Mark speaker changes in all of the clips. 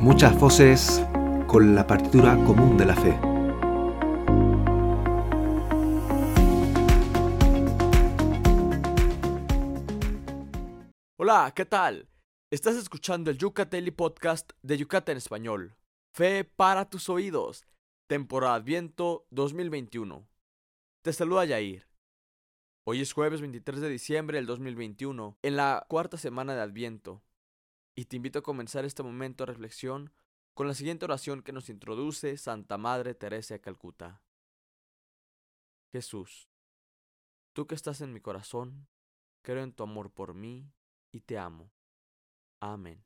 Speaker 1: Muchas voces con la partitura común de la fe.
Speaker 2: Hola, ¿qué tal? Estás escuchando el Yucateli Podcast de Yucatán en Español. Fe para tus oídos. Temporada Adviento 2021. Te saluda Yair. Hoy es jueves 23 de diciembre del 2021, en la cuarta semana de Adviento. Y te invito a comenzar este momento de reflexión con la siguiente oración que nos introduce Santa Madre Teresa de Calcuta. Jesús, tú que estás en mi corazón, creo en tu amor por mí y te amo. Amén.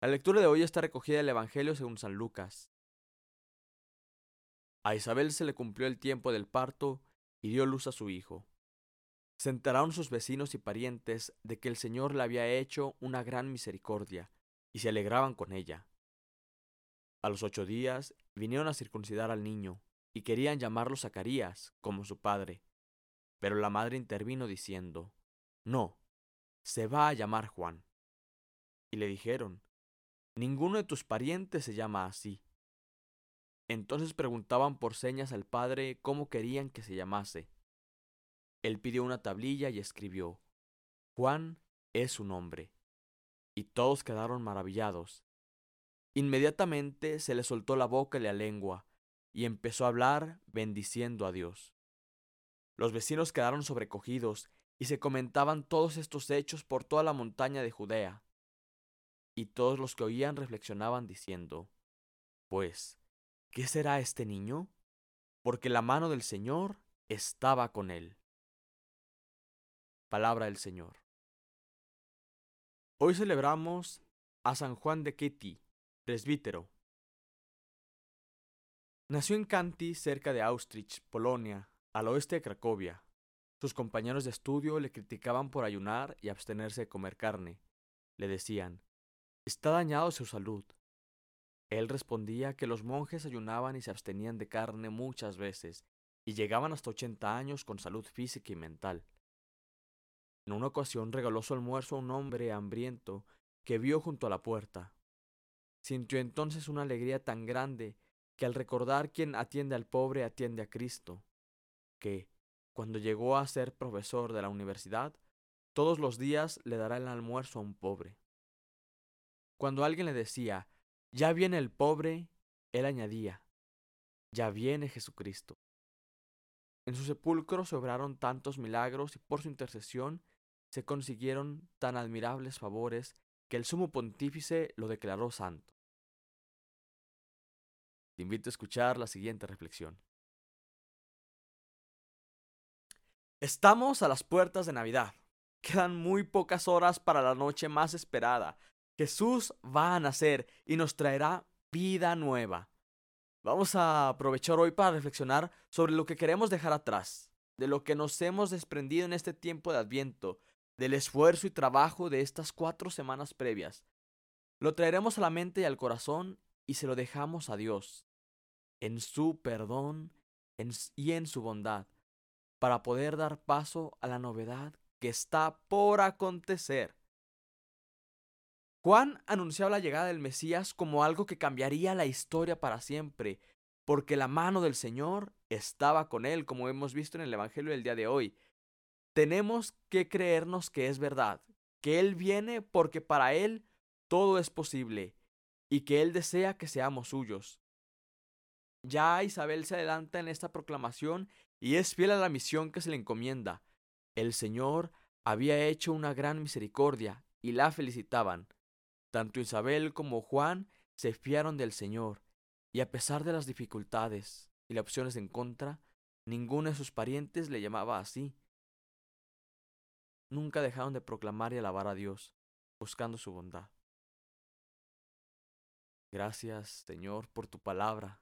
Speaker 2: La lectura de hoy está recogida del Evangelio según San Lucas. A Isabel se le cumplió el tiempo del parto y dio luz a su hijo. Se enteraron sus vecinos y parientes de que el Señor le había hecho una gran misericordia, y se alegraban con ella. A los ocho días vinieron a circuncidar al niño, y querían llamarlo Zacarías, como su padre. Pero la madre intervino diciendo, No, se va a llamar Juan. Y le dijeron, Ninguno de tus parientes se llama así. Entonces preguntaban por señas al padre cómo querían que se llamase. Él pidió una tablilla y escribió, Juan es su nombre. Y todos quedaron maravillados. Inmediatamente se le soltó la boca y la lengua, y empezó a hablar bendiciendo a Dios. Los vecinos quedaron sobrecogidos y se comentaban todos estos hechos por toda la montaña de Judea. Y todos los que oían reflexionaban diciendo, Pues, ¿qué será este niño? Porque la mano del Señor estaba con él. Palabra del Señor. Hoy celebramos a San Juan de Ketty, presbítero. Nació en Kanty, cerca de Austrich, Polonia, al oeste de Cracovia. Sus compañeros de estudio le criticaban por ayunar y abstenerse de comer carne. Le decían, está dañado su salud. Él respondía que los monjes ayunaban y se abstenían de carne muchas veces, y llegaban hasta ochenta años con salud física y mental. En una ocasión regaló su almuerzo a un hombre hambriento que vio junto a la puerta. Sintió entonces una alegría tan grande que al recordar quien atiende al pobre atiende a Cristo, que, cuando llegó a ser profesor de la universidad, todos los días le dará el almuerzo a un pobre. Cuando alguien le decía, ya viene el pobre, él añadía, ya viene Jesucristo. En su sepulcro se obraron tantos milagros y por su intercesión se consiguieron tan admirables favores que el sumo pontífice lo declaró santo. Te invito a escuchar la siguiente reflexión. Estamos a las puertas de Navidad. Quedan muy pocas horas para la noche más esperada. Jesús va a nacer y nos traerá vida nueva. Vamos a aprovechar hoy para reflexionar sobre lo que queremos dejar atrás, de lo que nos hemos desprendido en este tiempo de Adviento, del esfuerzo y trabajo de estas cuatro semanas previas. Lo traeremos a la mente y al corazón y se lo dejamos a Dios, en su perdón y en su bondad, para poder dar paso a la novedad que está por acontecer. Juan anunciaba la llegada del Mesías como algo que cambiaría la historia para siempre, porque la mano del Señor estaba con él, como hemos visto en el Evangelio del día de hoy. Tenemos que creernos que es verdad, que Él viene porque para Él todo es posible y que Él desea que seamos suyos. Ya Isabel se adelanta en esta proclamación y es fiel a la misión que se le encomienda. El Señor había hecho una gran misericordia y la felicitaban. Tanto Isabel como Juan se fiaron del Señor, y a pesar de las dificultades y las opciones en contra, ninguno de sus parientes le llamaba así. Nunca dejaron de proclamar y alabar a Dios, buscando su bondad. Gracias, Señor, por tu palabra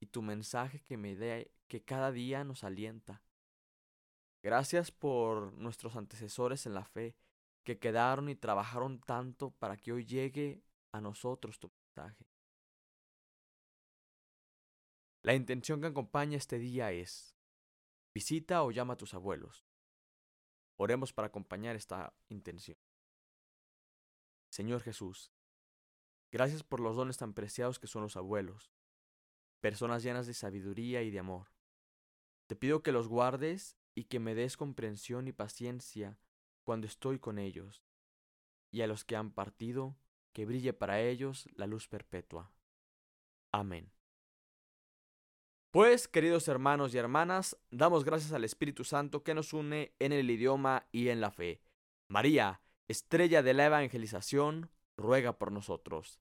Speaker 2: y tu mensaje que me dé, que cada día nos alienta. Gracias por nuestros antecesores en la fe que quedaron y trabajaron tanto para que hoy llegue a nosotros tu mensaje. La intención que acompaña este día es, visita o llama a tus abuelos. Oremos para acompañar esta intención. Señor Jesús, Gracias por los dones tan preciados que son los abuelos, personas llenas de sabiduría y de amor. Te pido que los guardes y que me des comprensión y paciencia cuando estoy con ellos, y a los que han partido, que brille para ellos la luz perpetua. Amén. Pues, queridos hermanos y hermanas, damos gracias al Espíritu Santo que nos une en el idioma y en la fe. María, estrella de la evangelización, ruega por nosotros.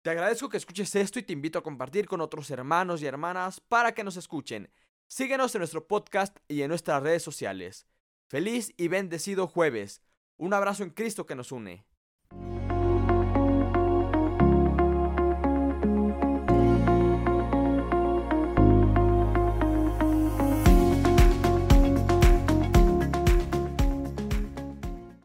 Speaker 2: Te agradezco que escuches esto y te invito a compartir con otros hermanos y hermanas para que nos escuchen. Síguenos en nuestro podcast y en nuestras redes sociales. Feliz y bendecido jueves. Un abrazo en Cristo que nos une.